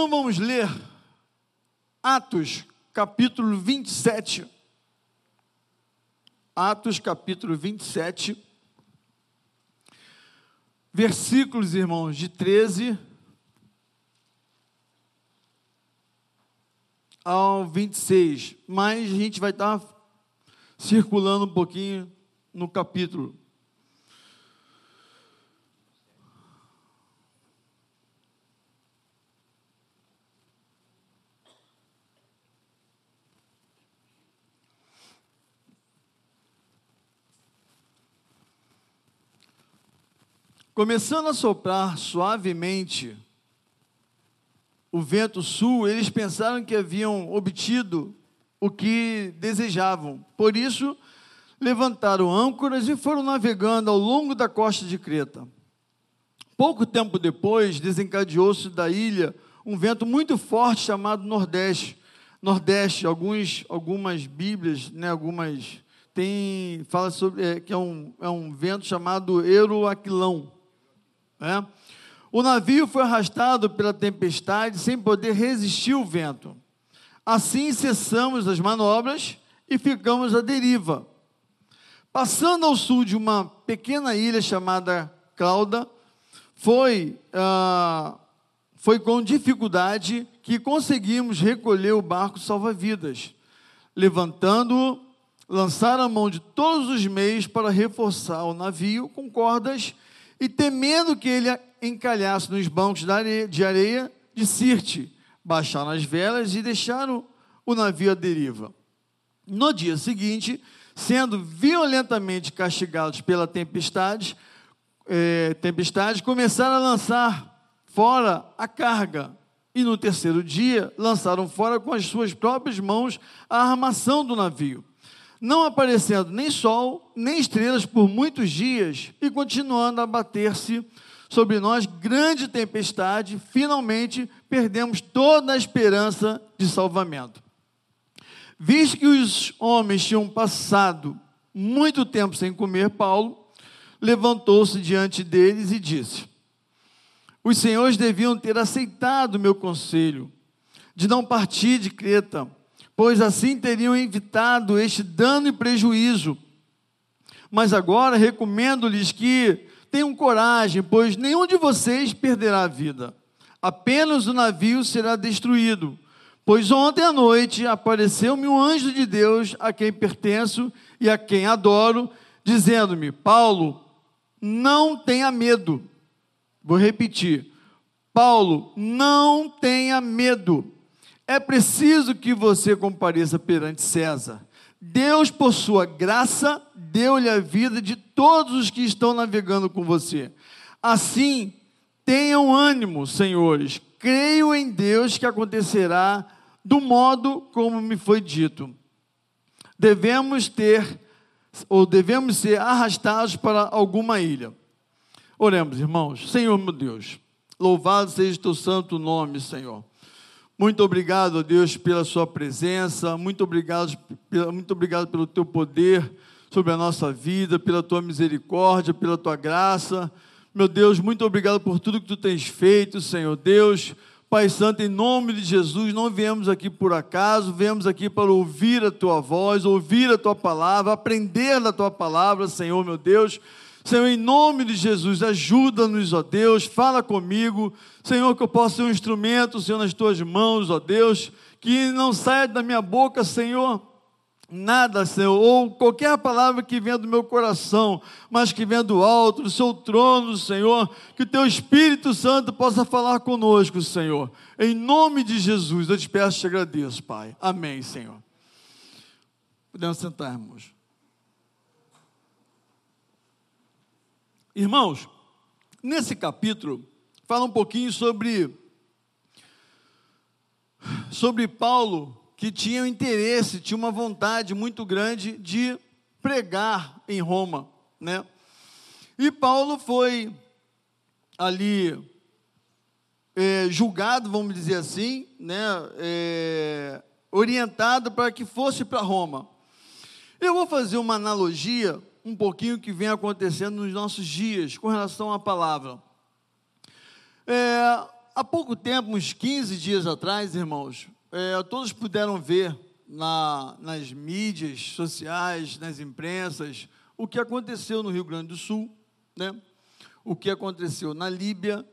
Então vamos ler Atos, capítulo 27. Atos, capítulo 27. Versículos, irmãos, de 13 ao 26. Mas a gente vai estar circulando um pouquinho no capítulo. Começando a soprar suavemente o vento sul, eles pensaram que haviam obtido o que desejavam. Por isso, levantaram âncoras e foram navegando ao longo da costa de Creta. Pouco tempo depois, desencadeou-se da ilha um vento muito forte chamado Nordeste. Nordeste, alguns, algumas Bíblias, né, algumas tem fala sobre é, que é um, é um vento chamado Euroaquilão. Né? O navio foi arrastado pela tempestade sem poder resistir ao vento. Assim cessamos as manobras e ficamos à deriva. Passando ao sul de uma pequena ilha chamada Clauda, foi, ah, foi com dificuldade que conseguimos recolher o barco salva-vidas. Levantando-o, lançaram a mão de todos os meios para reforçar o navio com cordas e temendo que ele encalhasse nos bancos de areia de Sirte, baixaram as velas e deixaram o navio à deriva. No dia seguinte, sendo violentamente castigados pela tempestade, é, tempestade, começaram a lançar fora a carga. E no terceiro dia, lançaram fora com as suas próprias mãos a armação do navio não aparecendo nem sol, nem estrelas por muitos dias, e continuando a bater-se sobre nós grande tempestade, finalmente perdemos toda a esperança de salvamento. Visto que os homens tinham passado muito tempo sem comer, Paulo levantou-se diante deles e disse: Os senhores deviam ter aceitado meu conselho de não partir de Creta pois assim teriam evitado este dano e prejuízo. Mas agora recomendo-lhes que tenham coragem, pois nenhum de vocês perderá a vida. Apenas o navio será destruído. Pois ontem à noite apareceu-me um anjo de Deus a quem pertenço e a quem adoro, dizendo-me: Paulo, não tenha medo. Vou repetir. Paulo, não tenha medo é preciso que você compareça perante César. Deus, por sua graça, deu-lhe a vida de todos os que estão navegando com você. Assim, tenham ânimo, senhores. Creio em Deus que acontecerá do modo como me foi dito. Devemos ter, ou devemos ser arrastados para alguma ilha. Oremos, irmãos. Senhor, meu Deus, louvado seja o teu santo nome, Senhor. Muito obrigado, Deus, pela sua presença. Muito obrigado, muito obrigado pelo teu poder sobre a nossa vida, pela tua misericórdia, pela tua graça. Meu Deus, muito obrigado por tudo que tu tens feito, Senhor Deus. Pai Santo, em nome de Jesus, não viemos aqui por acaso, viemos aqui para ouvir a tua voz, ouvir a tua palavra, aprender da tua palavra, Senhor, meu Deus. Senhor, em nome de Jesus, ajuda-nos, ó Deus, fala comigo, Senhor, que eu possa ser um instrumento, Senhor, nas tuas mãos, ó Deus, que não saia da minha boca, Senhor, nada, Senhor, ou qualquer palavra que venha do meu coração, mas que venha do alto, do seu trono, Senhor, que o teu Espírito Santo possa falar conosco, Senhor. Em nome de Jesus, eu te peço e te agradeço, Pai. Amém, Senhor. Podemos sentar, irmãos. Irmãos, nesse capítulo, fala um pouquinho sobre, sobre Paulo, que tinha um interesse, tinha uma vontade muito grande de pregar em Roma, né? E Paulo foi ali é, julgado, vamos dizer assim, né? É, orientado para que fosse para Roma. Eu vou fazer uma analogia um pouquinho que vem acontecendo nos nossos dias com relação à palavra. É, há pouco tempo, uns 15 dias atrás, irmãos, é, todos puderam ver na, nas mídias sociais, nas imprensas, o que aconteceu no Rio Grande do Sul, né? o que aconteceu na Líbia.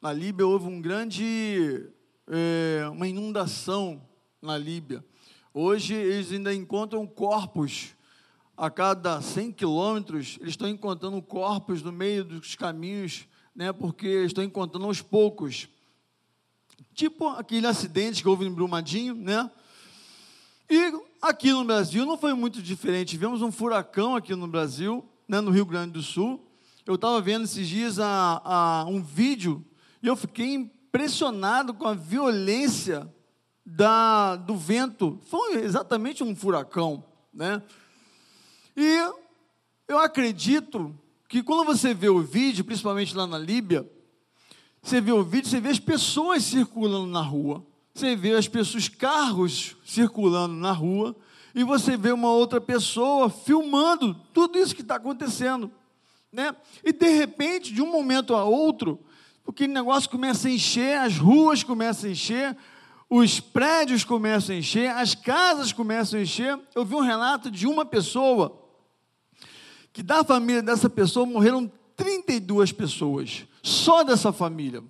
Na Líbia houve um grande, é, uma inundação na Líbia. Hoje eles ainda encontram corpos a cada 100 quilômetros, eles estão encontrando corpos no meio dos caminhos, né, porque estão encontrando aos poucos. Tipo aquele acidente que houve em Brumadinho, né? E aqui no Brasil não foi muito diferente. Tivemos um furacão aqui no Brasil, né, no Rio Grande do Sul. Eu estava vendo esses dias a, a, um vídeo e eu fiquei impressionado com a violência da, do vento. Foi exatamente um furacão, né? E eu acredito que quando você vê o vídeo, principalmente lá na Líbia, você vê o vídeo, você vê as pessoas circulando na rua, você vê as pessoas, carros circulando na rua, e você vê uma outra pessoa filmando tudo isso que está acontecendo. Né? E de repente, de um momento a outro, porque o negócio começa a encher, as ruas começam a encher, os prédios começam a encher, as casas começam a encher. Eu vi um relato de uma pessoa, que da família dessa pessoa morreram 32 pessoas, só dessa família.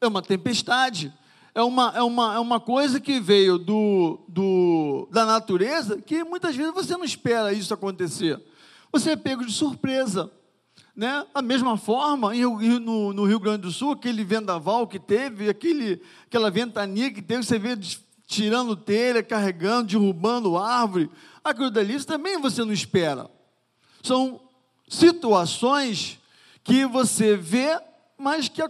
É uma tempestade, é uma, é uma, é uma coisa que veio do, do, da natureza que muitas vezes você não espera isso acontecer. Você é pego de surpresa. Né? Da mesma forma, no, Rio Grande do Sul, aquele vendaval que teve, aquele, aquela ventania que teve, você vê tirando telha, carregando, derrubando árvore, aquilo dali também você não espera. São situações que você vê, mas que,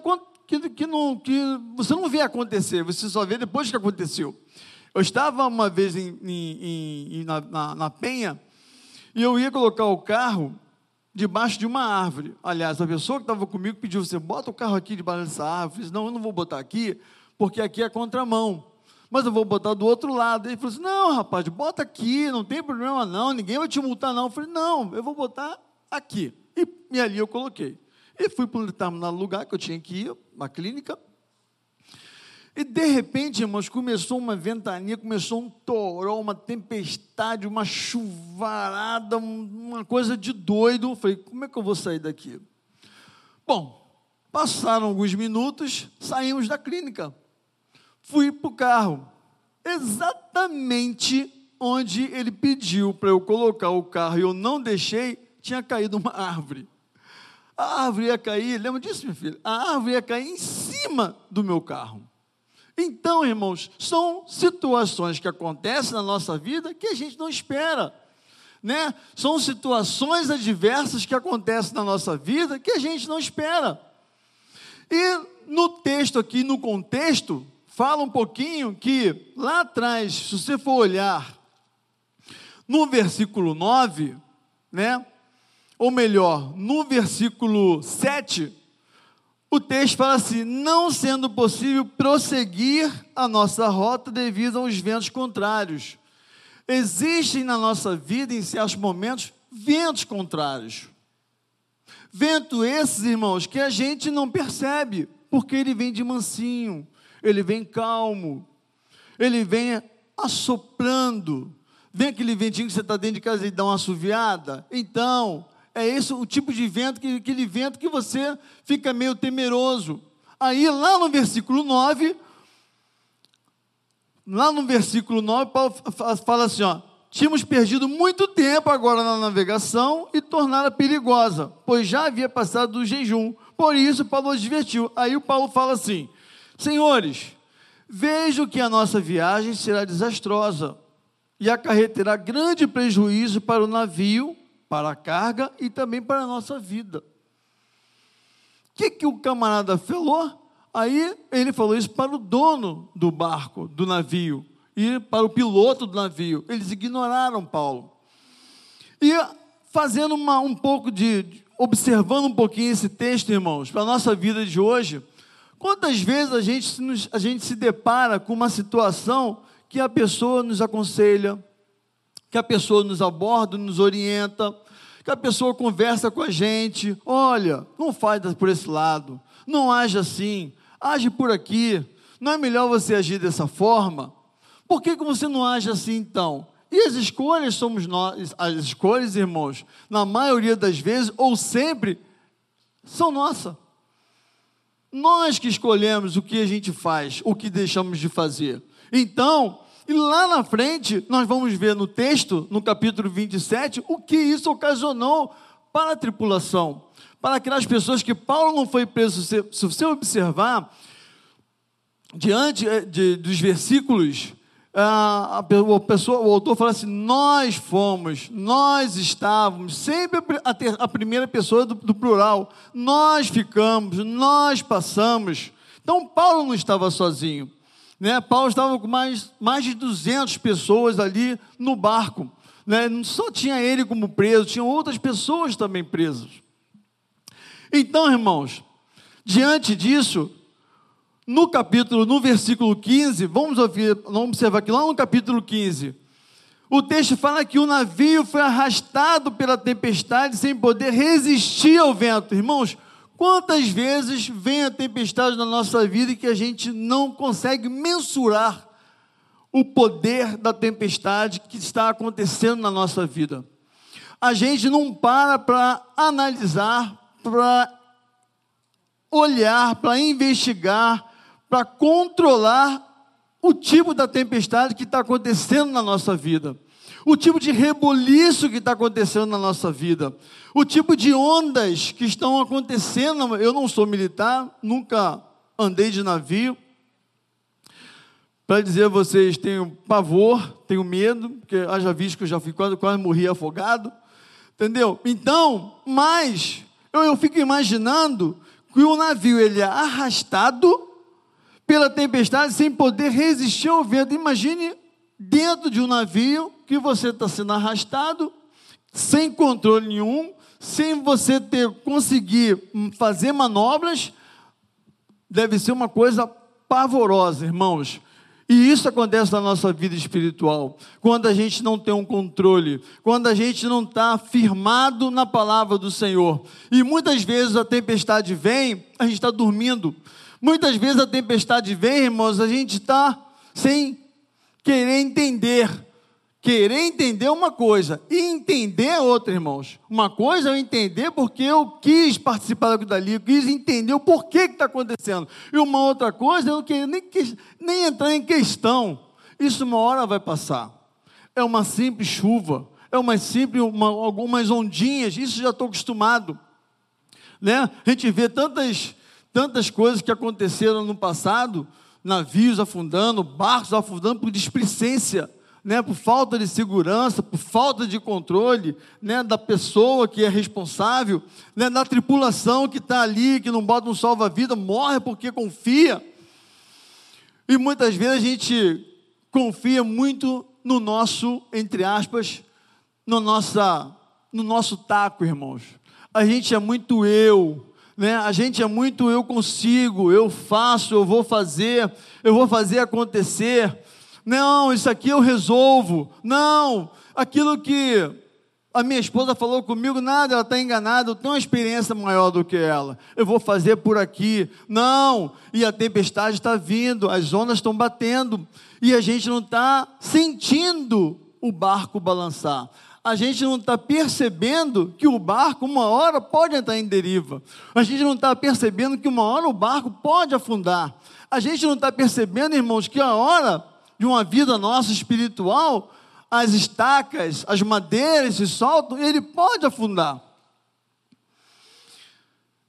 que, que, não, que você não vê acontecer, você só vê depois que aconteceu. Eu estava uma vez em, em, em, na, na, na Penha e eu ia colocar o carro debaixo de uma árvore. Aliás, a pessoa que estava comigo pediu: você bota o carro aqui debaixo dessa árvore. Eu disse, não, eu não vou botar aqui, porque aqui é contramão. Mas eu vou botar do outro lado. Ele falou assim: não, rapaz, bota aqui, não tem problema não, ninguém vai te multar não. Eu falei: não, eu vou botar aqui. E, e ali eu coloquei. E fui para um determinado lugar que eu tinha que ir, uma clínica. E de repente, irmãos, começou uma ventania, começou um toró, uma tempestade, uma chuvarada, uma coisa de doido. Eu falei, como é que eu vou sair daqui? Bom, passaram alguns minutos, saímos da clínica. Fui para o carro, exatamente onde ele pediu para eu colocar o carro e eu não deixei, tinha caído uma árvore. A árvore ia cair, lembra disso, meu filho? A árvore ia cair em cima do meu carro. Então, irmãos, são situações que acontecem na nossa vida que a gente não espera. Né? São situações adversas que acontecem na nossa vida que a gente não espera. E no texto aqui, no contexto, fala um pouquinho que lá atrás, se você for olhar no versículo 9, né? Ou melhor, no versículo 7, o texto fala assim: não sendo possível prosseguir a nossa rota devido aos ventos contrários. Existem na nossa vida, em certos momentos, ventos contrários. Vento esses, irmãos, que a gente não percebe, porque ele vem de mansinho, ele vem calmo, ele vem assoprando. Vem aquele ventinho que você está dentro de casa e dá uma assoviada? Então, é esse o tipo de vento, que, aquele vento que você fica meio temeroso. Aí, lá no versículo 9, lá no versículo 9, Paulo fala assim: ó, tínhamos perdido muito tempo agora na navegação e tornara perigosa, pois já havia passado do jejum. Por isso, Paulo advertiu. Aí o Paulo fala assim: Senhores, vejo que a nossa viagem será desastrosa e acarreterá grande prejuízo para o navio para a carga e também para a nossa vida. O que, que o camarada falou? Aí ele falou isso para o dono do barco, do navio, e para o piloto do navio. Eles ignoraram Paulo. E fazendo uma, um pouco de. observando um pouquinho esse texto, irmãos, para a nossa vida de hoje, quantas vezes a gente, a gente se depara com uma situação que a pessoa nos aconselha, que a pessoa nos aborda, nos orienta, que a pessoa conversa com a gente, olha, não faz por esse lado, não age assim, age por aqui. Não é melhor você agir dessa forma? Por que, que você não age assim então? E as escolhas somos nós, as escolhas, irmãos, na maioria das vezes, ou sempre, são nossas. Nós que escolhemos o que a gente faz, o que deixamos de fazer. Então, e lá na frente, nós vamos ver no texto, no capítulo 27, o que isso ocasionou para a tripulação. Para aquelas pessoas que Paulo não foi preso, se você observar, diante eh, de, dos versículos, a, a pessoa, o autor fala assim: nós fomos, nós estávamos, sempre a, ter, a primeira pessoa do, do plural, nós ficamos, nós passamos. Então Paulo não estava sozinho. Né? Paulo estava com mais, mais de 200 pessoas ali no barco. Né? Não só tinha ele como preso, tinham outras pessoas também presas. Então, irmãos, diante disso, no capítulo, no versículo 15, vamos ouvir, vamos observar aqui lá no capítulo 15. O texto fala que o navio foi arrastado pela tempestade sem poder resistir ao vento. Irmãos, Quantas vezes vem a tempestade na nossa vida e que a gente não consegue mensurar o poder da tempestade que está acontecendo na nossa vida? A gente não para para analisar, para olhar, para investigar, para controlar o tipo da tempestade que está acontecendo na nossa vida o tipo de reboliço que está acontecendo na nossa vida, o tipo de ondas que estão acontecendo. Eu não sou militar, nunca andei de navio. Para dizer a vocês, tenho pavor, tenho medo, porque haja visto que eu já fui quase, quase morri afogado, entendeu? Então, mas eu, eu fico imaginando que o navio ele é arrastado pela tempestade sem poder resistir ao vento. Imagine dentro de um navio que você está sendo arrastado, sem controle nenhum, sem você ter conseguir fazer manobras, deve ser uma coisa pavorosa, irmãos. E isso acontece na nossa vida espiritual, quando a gente não tem um controle, quando a gente não está firmado na palavra do Senhor. E muitas vezes a tempestade vem, a gente está dormindo. Muitas vezes a tempestade vem, irmãos, a gente está sem querer entender. Querer entender uma coisa e entender outra, irmãos. Uma coisa é eu entender porque eu quis participar daquilo dali, eu quis entender o porquê que está acontecendo. E uma outra coisa, eu não queria nem, nem entrar em questão. Isso uma hora vai passar. É uma simples chuva, é uma simples, uma, algumas ondinhas, isso já estou acostumado. Né? A gente vê tantas, tantas coisas que aconteceram no passado, navios afundando, barcos afundando por displicência, né, por falta de segurança, por falta de controle né, da pessoa que é responsável, né, da tripulação que está ali, que não bota um salva-vida, morre porque confia. E muitas vezes a gente confia muito no nosso, entre aspas, no, nossa, no nosso taco, irmãos. A gente é muito eu, né? A gente é muito eu consigo, eu faço, eu vou fazer, eu vou fazer acontecer. Não, isso aqui eu resolvo. Não, aquilo que a minha esposa falou comigo, nada, ela está enganada, eu tenho uma experiência maior do que ela. Eu vou fazer por aqui. Não, e a tempestade está vindo, as ondas estão batendo, e a gente não está sentindo o barco balançar a gente não está percebendo que o barco, uma hora, pode entrar em deriva. A gente não está percebendo que uma hora o barco pode afundar. A gente não está percebendo, irmãos, que a hora de uma vida nossa espiritual, as estacas, as madeiras se soltam e ele pode afundar.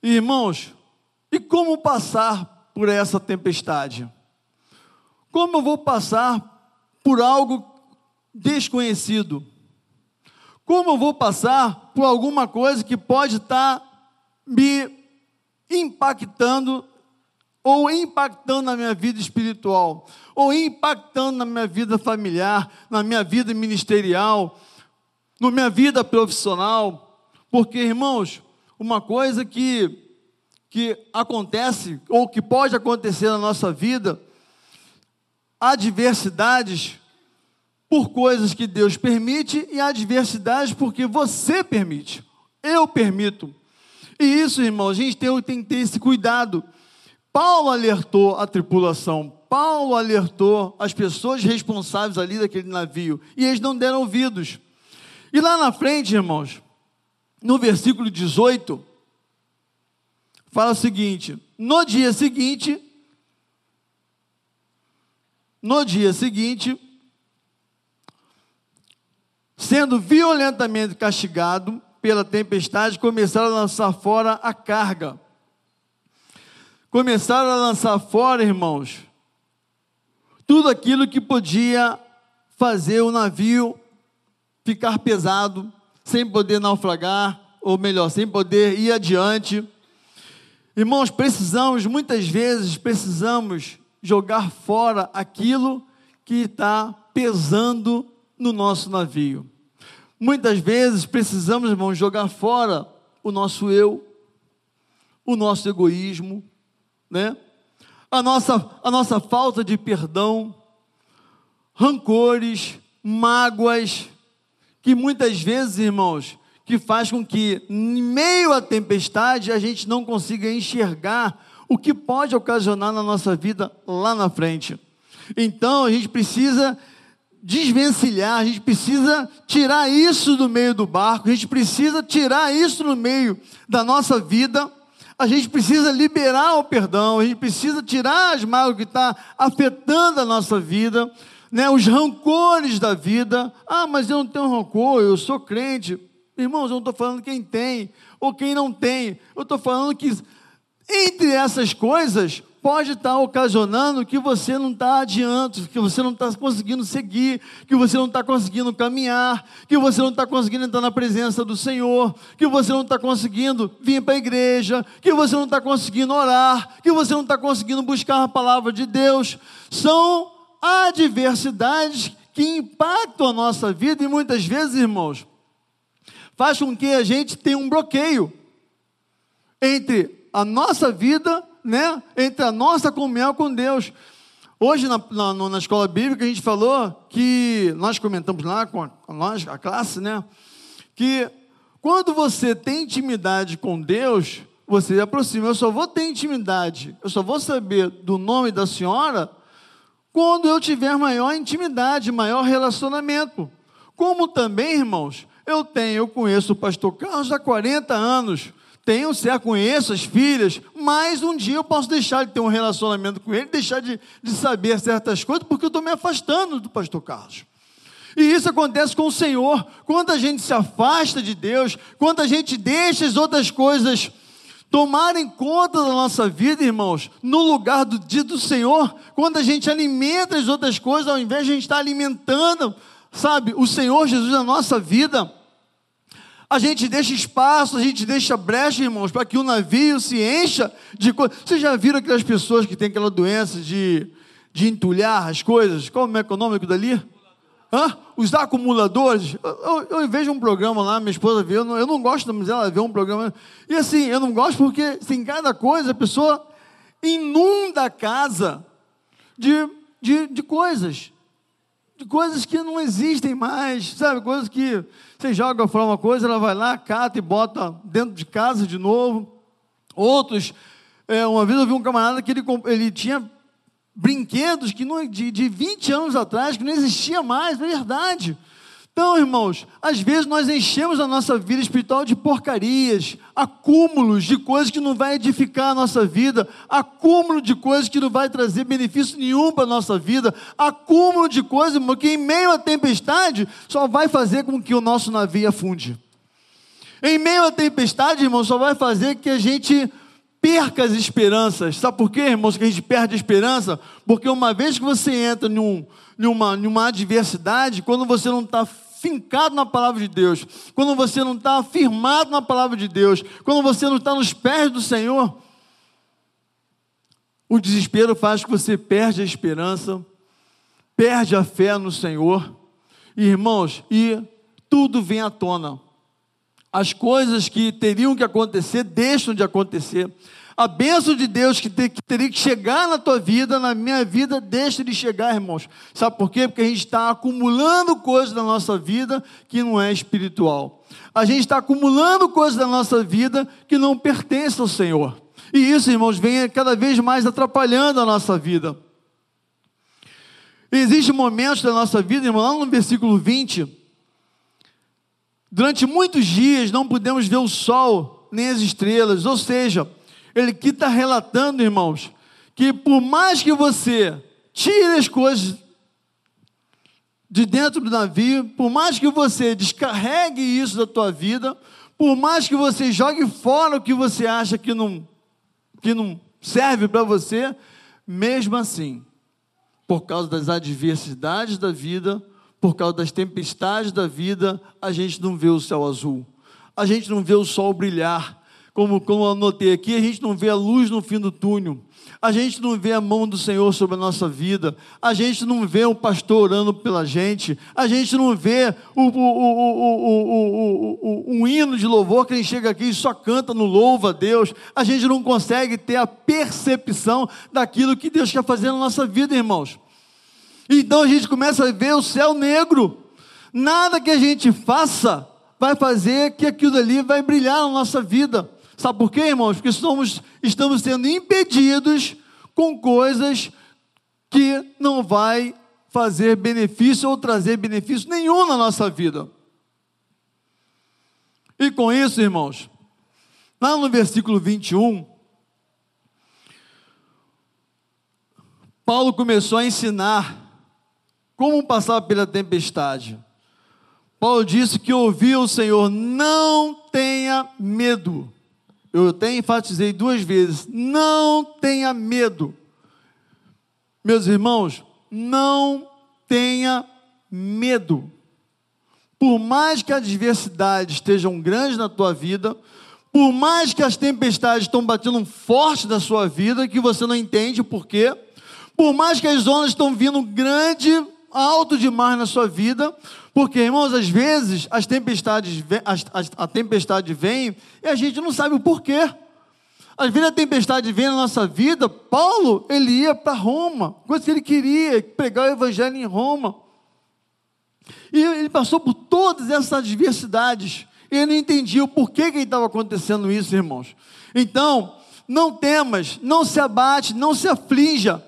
Irmãos, e como passar por essa tempestade? Como eu vou passar por algo desconhecido? Como eu vou passar por alguma coisa que pode estar me impactando ou impactando na minha vida espiritual, ou impactando na minha vida familiar, na minha vida ministerial, na minha vida profissional. Porque, irmãos, uma coisa que, que acontece, ou que pode acontecer na nossa vida, adversidades por coisas que Deus permite e adversidades porque você permite. Eu permito. E isso, irmão, a gente tem, tem que ter esse cuidado. Paulo alertou a tripulação, Paulo alertou as pessoas responsáveis ali daquele navio, e eles não deram ouvidos. E lá na frente, irmãos, no versículo 18, fala o seguinte: no dia seguinte, no dia seguinte, sendo violentamente castigado pela tempestade, começaram a lançar fora a carga. Começaram a lançar fora, irmãos, tudo aquilo que podia fazer o navio ficar pesado, sem poder naufragar, ou melhor, sem poder ir adiante. Irmãos, precisamos, muitas vezes, precisamos jogar fora aquilo que está pesando no nosso navio. Muitas vezes precisamos, irmãos, jogar fora o nosso eu, o nosso egoísmo, né? A nossa, a nossa falta de perdão, rancores, mágoas, que muitas vezes, irmãos, que faz com que, em meio à tempestade, a gente não consiga enxergar o que pode ocasionar na nossa vida lá na frente. Então, a gente precisa desvencilhar, a gente precisa tirar isso do meio do barco, a gente precisa tirar isso do meio da nossa vida, a gente precisa liberar o perdão, a gente precisa tirar as mágoas que estão tá afetando a nossa vida, né, os rancores da vida. Ah, mas eu não tenho rancor, eu sou crente. Irmãos, eu não estou falando quem tem ou quem não tem, eu estou falando que entre essas coisas, pode estar ocasionando que você não está adiante, que você não está conseguindo seguir, que você não está conseguindo caminhar, que você não está conseguindo entrar na presença do Senhor, que você não está conseguindo vir para a igreja, que você não está conseguindo orar, que você não está conseguindo buscar a palavra de Deus. São adversidades que impactam a nossa vida e muitas vezes, irmãos, faz com que a gente tenha um bloqueio entre a nossa vida, né, entre a nossa comunhão com Deus. Hoje, na, na, na, escola bíblica, a gente falou que, nós comentamos lá com a, a, a classe, né, que quando você tem intimidade com Deus, você aproxima. Eu só vou ter intimidade, eu só vou saber do nome da senhora quando eu tiver maior intimidade, maior relacionamento. Como também, irmãos, eu tenho, eu conheço o pastor Carlos há 40 anos tenho certo, conheço as filhas, mas um dia eu posso deixar de ter um relacionamento com ele, deixar de, de saber certas coisas, porque eu estou me afastando do pastor Carlos. E isso acontece com o Senhor. Quando a gente se afasta de Deus, quando a gente deixa as outras coisas tomarem conta da nossa vida, irmãos, no lugar do dia do Senhor, quando a gente alimenta as outras coisas, ao invés de a gente estar alimentando, sabe, o Senhor Jesus na nossa vida, a gente deixa espaço, a gente deixa brecha, irmãos, para que o navio se encha de coisas. Vocês já viram aquelas pessoas que têm aquela doença de, de entulhar as coisas? Qual é o econômico dali? Hã? Os acumuladores. Eu, eu, eu, vejo um programa lá, minha esposa vê, eu não, eu não gosto, mas ela vê um programa. E assim, eu não gosto porque, em cada coisa, a pessoa inunda a casa de, de, de coisas de coisas que não existem mais, sabe? Coisas que você joga fora uma coisa, ela vai lá, cata e bota dentro de casa de novo. Outros, é, uma vez eu vi um camarada que ele, ele tinha brinquedos que não, de, de 20 anos atrás, que não existia mais, é verdade. Então, irmãos, às vezes nós enchemos a nossa vida espiritual de porcarias, acúmulos de coisas que não vai edificar a nossa vida, acúmulo de coisas que não vai trazer benefício nenhum para a nossa vida, acúmulo de coisas irmão, que em meio à tempestade só vai fazer com que o nosso navio afunde. Em meio à tempestade, irmão, só vai fazer que a gente perca as esperanças. Sabe por quê, irmãos, que a gente perde a esperança? Porque uma vez que você entra num, numa, numa adversidade, quando você não está fincado na palavra de Deus, quando você não está afirmado na palavra de Deus, quando você não está nos pés do Senhor, o desespero faz que você perde a esperança, perde a fé no Senhor, irmãos, e tudo vem à tona. As coisas que teriam que acontecer deixam de acontecer. A bênção de Deus que, que teria que chegar na tua vida, na minha vida, deixa de chegar, irmãos. Sabe por quê? Porque a gente está acumulando coisas na nossa vida que não é espiritual. A gente está acumulando coisas da nossa vida que não pertencem ao Senhor. E isso, irmãos, vem cada vez mais atrapalhando a nossa vida. Existem momentos da nossa vida, irmão, lá no versículo 20, durante muitos dias não podemos ver o sol nem as estrelas, ou seja, ele aqui está relatando, irmãos, que por mais que você tire as coisas de dentro do navio, por mais que você descarregue isso da tua vida, por mais que você jogue fora o que você acha que não, que não serve para você, mesmo assim, por causa das adversidades da vida, por causa das tempestades da vida, a gente não vê o céu azul, a gente não vê o sol brilhar. Como, como eu anotei aqui, a gente não vê a luz no fim do túnel, a gente não vê a mão do Senhor sobre a nossa vida, a gente não vê o pastor orando pela gente, a gente não vê o, o, o, um hino de louvor que a gente chega aqui e só canta no louva a Deus, a gente não consegue ter a percepção daquilo que Deus quer fazer na nossa vida, irmãos. Então a gente começa a ver o céu negro, nada que a gente faça vai fazer que aquilo ali vai brilhar na nossa vida. Sabe por quê, irmãos? Porque somos, estamos sendo impedidos com coisas que não vai fazer benefício ou trazer benefício nenhum na nossa vida. E com isso, irmãos, lá no versículo 21, Paulo começou a ensinar como passar pela tempestade. Paulo disse que ouviu o Senhor: não tenha medo. Eu até enfatizei duas vezes: não tenha medo. Meus irmãos, não tenha medo. Por mais que as adversidades estejam grandes na tua vida, por mais que as tempestades estão batendo forte na sua vida, que você não entende o porquê, por mais que as ondas estão vindo grande, alto demais na sua vida, porque, irmãos, às vezes as tempestades, a tempestade vem e a gente não sabe o porquê. Às vezes a tempestade vem na nossa vida. Paulo, ele ia para Roma, coisa que ele queria, pregar o evangelho em Roma. E ele passou por todas essas adversidades. E ele não entendia o porquê que estava acontecendo isso, irmãos. Então, não temas, não se abate, não se aflinja.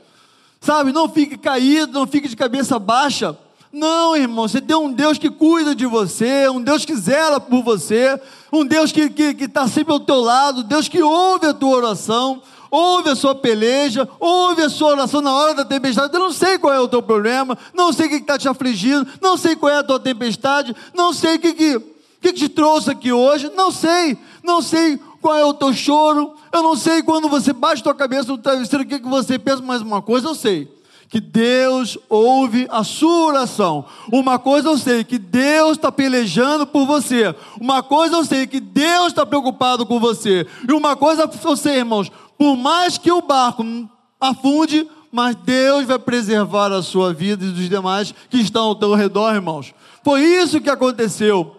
Sabe, não fique caído, não fique de cabeça baixa não, irmão, você tem um Deus que cuida de você, um Deus que zela por você, um Deus que está que, que tá sempre ao teu lado, Deus que ouve a tua oração, ouve a sua peleja, ouve a sua oração na hora da tempestade. Eu não sei qual é o teu problema, não sei o que está te afligindo, não sei qual é a tua tempestade, não sei o que, que, que te trouxe aqui hoje, não sei, não sei qual é o teu choro, eu não sei quando você bate tua cabeça no travesseiro o que, que você pensa, mas uma coisa eu sei que Deus ouve a sua oração. Uma coisa eu sei, que Deus está pelejando por você. Uma coisa eu sei, que Deus está preocupado com você. E uma coisa eu sei, irmãos, por mais que o barco afunde, mas Deus vai preservar a sua vida e dos demais que estão ao teu redor, irmãos. Foi isso que aconteceu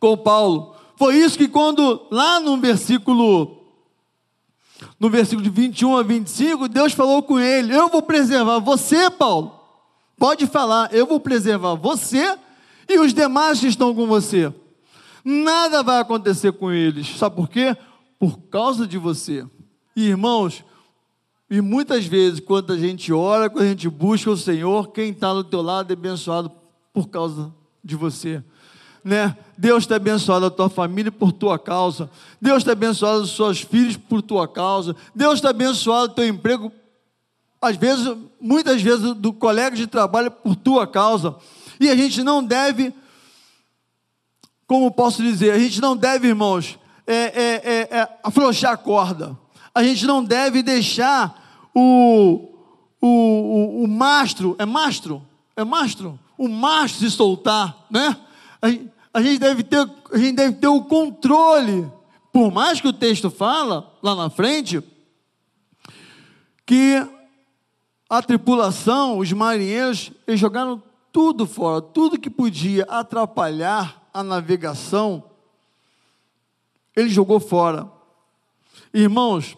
com Paulo. Foi isso que quando lá no versículo no versículo de 21 a 25, Deus falou com ele: Eu vou preservar você, Paulo. Pode falar, eu vou preservar você e os demais que estão com você. Nada vai acontecer com eles. Sabe por quê? Por causa de você. Irmãos, e muitas vezes, quando a gente ora, quando a gente busca o Senhor, quem está do teu lado é abençoado por causa de você né? Deus te abençoado a tua família por tua causa. Deus te abençoado os seus filhos por tua causa. Deus te abençoado o teu emprego, às vezes, muitas vezes, do colega de trabalho por tua causa. E a gente não deve, como posso dizer, a gente não deve, irmãos, é, é, é, é afrouxar a corda. A gente não deve deixar o, o, o, o mastro, é mastro? É mastro? O mastro se soltar, né? Gente, a gente deve ter, a gente deve ter o controle. Por mais que o texto fala lá na frente que a tripulação, os marinheiros, eles jogaram tudo fora, tudo que podia atrapalhar a navegação, ele jogou fora. Irmãos,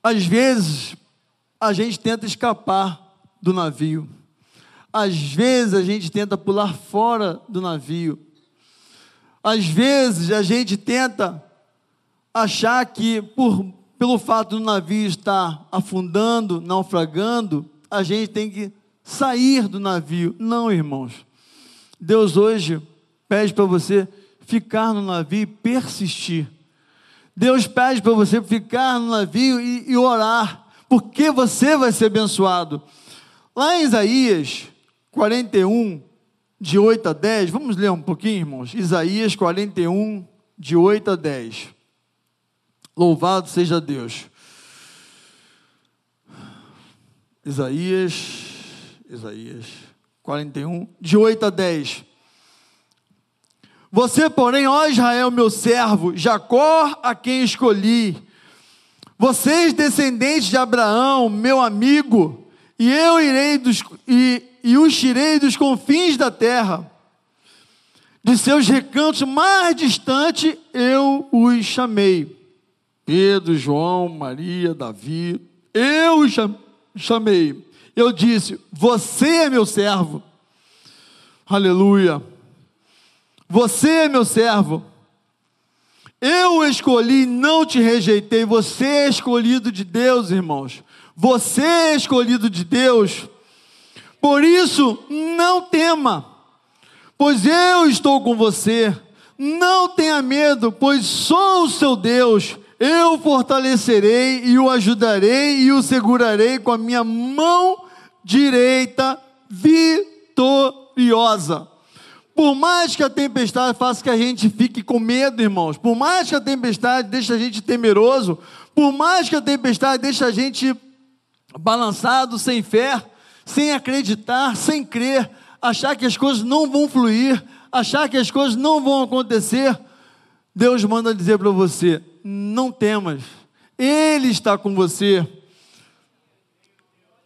às vezes a gente tenta escapar do navio. Às vezes a gente tenta pular fora do navio. Às vezes a gente tenta achar que por, pelo fato do navio estar afundando, naufragando, a gente tem que sair do navio. Não, irmãos. Deus hoje pede para você ficar no navio e persistir. Deus pede para você ficar no navio e, e orar, porque você vai ser abençoado. Lá em Isaías 41, de 8 a 10, vamos ler um pouquinho, irmãos? Isaías 41, de 8 a 10. Louvado seja Deus. Isaías, Isaías 41, de 8 a 10. Você, porém, ó Israel, meu servo, Jacó, a quem escolhi, vocês, descendentes de Abraão, meu amigo, e eu irei dos, e, e os tirei dos confins da terra, de seus recantos mais distantes, eu os chamei. Pedro, João, Maria, Davi, eu os chamei. Eu disse: Você é meu servo. Aleluia. Você é meu servo. Eu escolhi, não te rejeitei. Você é escolhido de Deus, irmãos. Você é escolhido de Deus. Por isso, não tema, pois eu estou com você. Não tenha medo, pois sou o seu Deus. Eu fortalecerei e o ajudarei e o segurarei com a minha mão direita vitoriosa. Por mais que a tempestade faça que a gente fique com medo, irmãos, por mais que a tempestade deixe a gente temeroso, por mais que a tempestade deixe a gente balançado, sem fé, sem acreditar, sem crer, achar que as coisas não vão fluir, achar que as coisas não vão acontecer, Deus manda dizer para você: não temas, Ele está com você.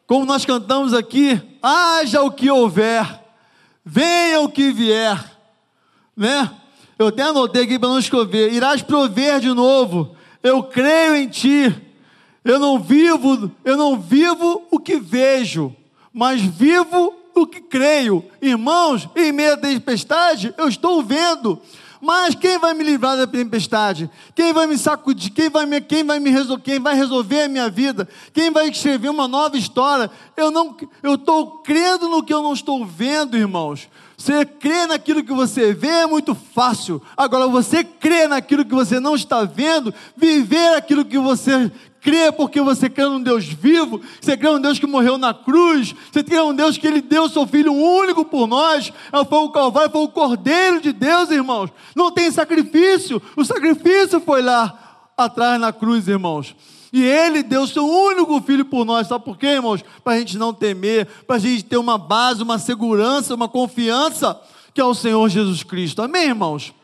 Como nós cantamos aqui, haja o que houver, venha o que vier, né? Eu até anotei aqui para não escrever: irás prover de novo, eu creio em ti. Eu não vivo, eu não vivo o que vejo, mas vivo o que creio. Irmãos, em meio à tempestade, eu estou vendo. Mas quem vai me livrar da tempestade? Quem vai me sacudir? Quem vai me, quem vai me resolver? Quem vai resolver a minha vida? Quem vai escrever uma nova história? Eu não, eu estou crendo no que eu não estou vendo, irmãos. Você crê naquilo que você vê é muito fácil. Agora, você crê naquilo que você não está vendo, viver aquilo que você crê porque você crê num Deus vivo, você crê num Deus que morreu na cruz, você crê num Deus que Ele deu seu Filho único por nós, é foi o Calvário, foi o Cordeiro de Deus, irmãos. Não tem sacrifício, o sacrifício foi lá atrás na cruz, irmãos. E Ele deu seu único filho por nós, sabe por quê, irmãos? Para a gente não temer, para a gente ter uma base, uma segurança, uma confiança, que é o Senhor Jesus Cristo. Amém, irmãos?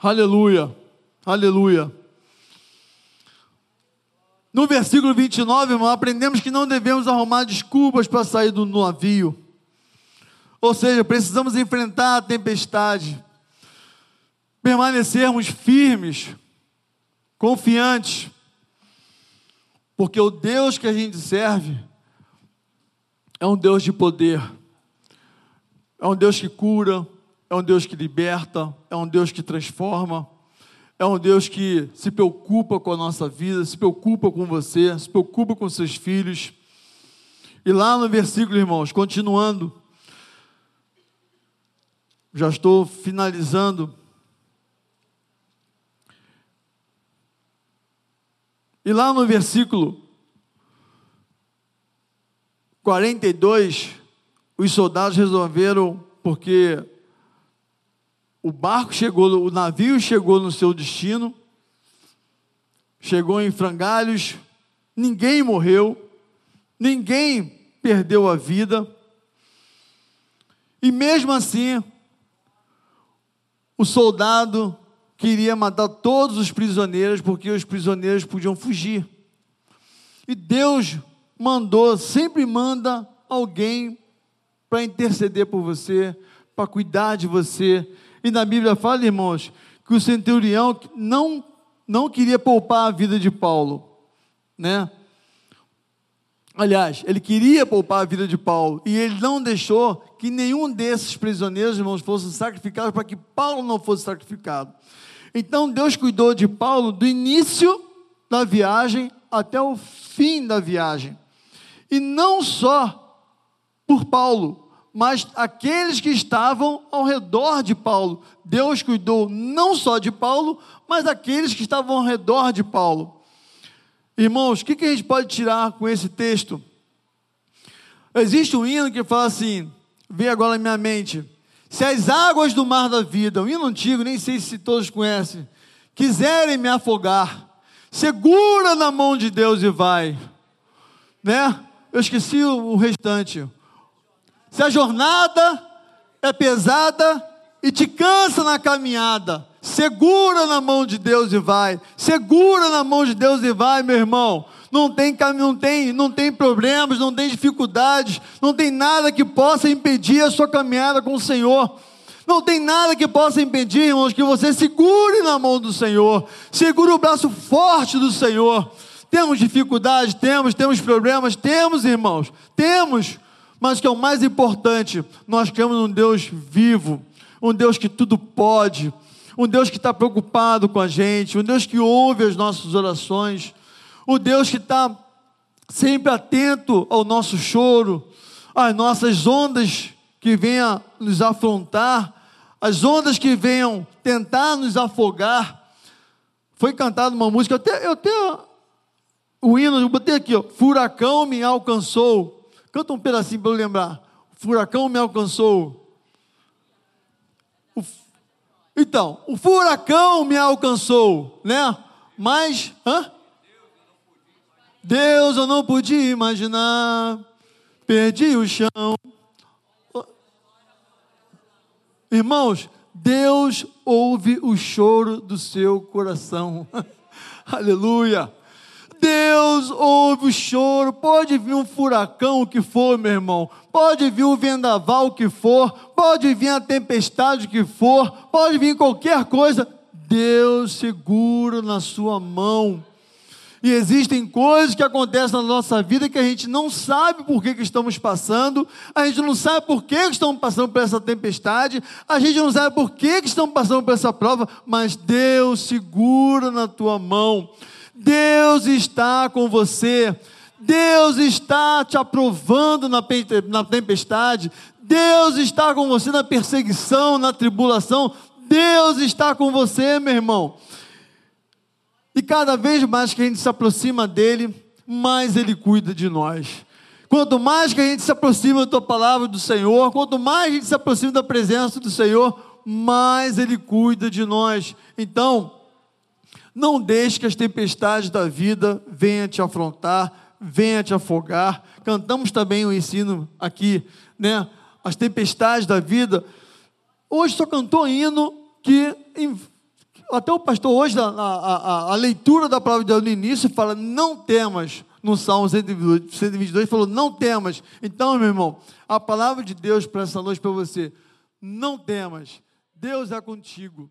Aleluia, aleluia. No versículo 29, irmão, aprendemos que não devemos arrumar desculpas para sair do navio. Ou seja, precisamos enfrentar a tempestade, permanecermos firmes, confiantes, porque o Deus que a gente serve é um Deus de poder, é um Deus que cura, é um Deus que liberta, é um Deus que transforma, é um Deus que se preocupa com a nossa vida, se preocupa com você, se preocupa com seus filhos. E lá no versículo, irmãos, continuando, já estou finalizando. E lá no versículo 42, os soldados resolveram, porque o barco chegou, o navio chegou no seu destino, chegou em frangalhos, ninguém morreu, ninguém perdeu a vida, e mesmo assim, o soldado queria matar todos os prisioneiros, porque os prisioneiros podiam fugir. E Deus mandou, sempre manda alguém para interceder por você, para cuidar de você, e na Bíblia fala, irmãos, que o centurião não, não queria poupar a vida de Paulo, né? Aliás, ele queria poupar a vida de Paulo e ele não deixou que nenhum desses prisioneiros, irmãos, fosse sacrificado para que Paulo não fosse sacrificado. Então Deus cuidou de Paulo do início da viagem até o fim da viagem. E não só por Paulo, mas aqueles que estavam ao redor de Paulo. Deus cuidou não só de Paulo, mas aqueles que estavam ao redor de Paulo. Irmãos, o que, que a gente pode tirar com esse texto? Existe um hino que fala assim, vem agora na minha mente, se as águas do mar da vida, um hino antigo, nem sei se todos conhecem, quiserem me afogar, segura na mão de Deus e vai. Né? Eu esqueci o restante. Se a jornada é pesada e te cansa na caminhada, segura na mão de Deus e vai. Segura na mão de Deus e vai, meu irmão. Não tem, não tem, não tem problemas, não tem dificuldades, não tem nada que possa impedir a sua caminhada com o Senhor. Não tem nada que possa impedir, irmãos, que você segure na mão do Senhor, segure o braço forte do Senhor. Temos dificuldades, temos, temos problemas, temos, irmãos, temos mas que é o mais importante, nós cremos num Deus vivo, um Deus que tudo pode, um Deus que está preocupado com a gente, um Deus que ouve as nossas orações, um Deus que está sempre atento ao nosso choro, às nossas ondas que venham nos afrontar, as ondas que venham tentar nos afogar. Foi cantada uma música, eu até, eu até o hino, eu botei aqui, ó, furacão me alcançou. Canta um pedacinho para eu lembrar. O furacão me alcançou. O, então, o furacão me alcançou, né? Mas, hã? Deus eu não podia imaginar. Perdi o chão. Irmãos, Deus ouve o choro do seu coração. Aleluia. Deus ouve o choro. Pode vir um furacão, o que for, meu irmão. Pode vir um vendaval, o que for. Pode vir a tempestade, o que for. Pode vir qualquer coisa. Deus segura na sua mão. E existem coisas que acontecem na nossa vida que a gente não sabe por que, que estamos passando, a gente não sabe por que, que estamos passando por essa tempestade, a gente não sabe por que, que estamos passando por essa prova, mas Deus segura na tua mão. Deus está com você. Deus está te aprovando na tempestade. Deus está com você na perseguição, na tribulação. Deus está com você, meu irmão. E cada vez mais que a gente se aproxima dele, mais ele cuida de nós. Quanto mais que a gente se aproxima da palavra do Senhor, quanto mais a gente se aproxima da presença do Senhor, mais ele cuida de nós. Então, não deixe que as tempestades da vida venham te afrontar, venham te afogar. Cantamos também o ensino aqui, né? As tempestades da vida. Hoje só cantou hino que até o pastor hoje, a, a, a, leitura da palavra de Deus no início fala, não temas, no Salmo 122, 122 falou, não temas. Então, meu irmão, a palavra de Deus para essa noite para você, não temas, Deus é contigo.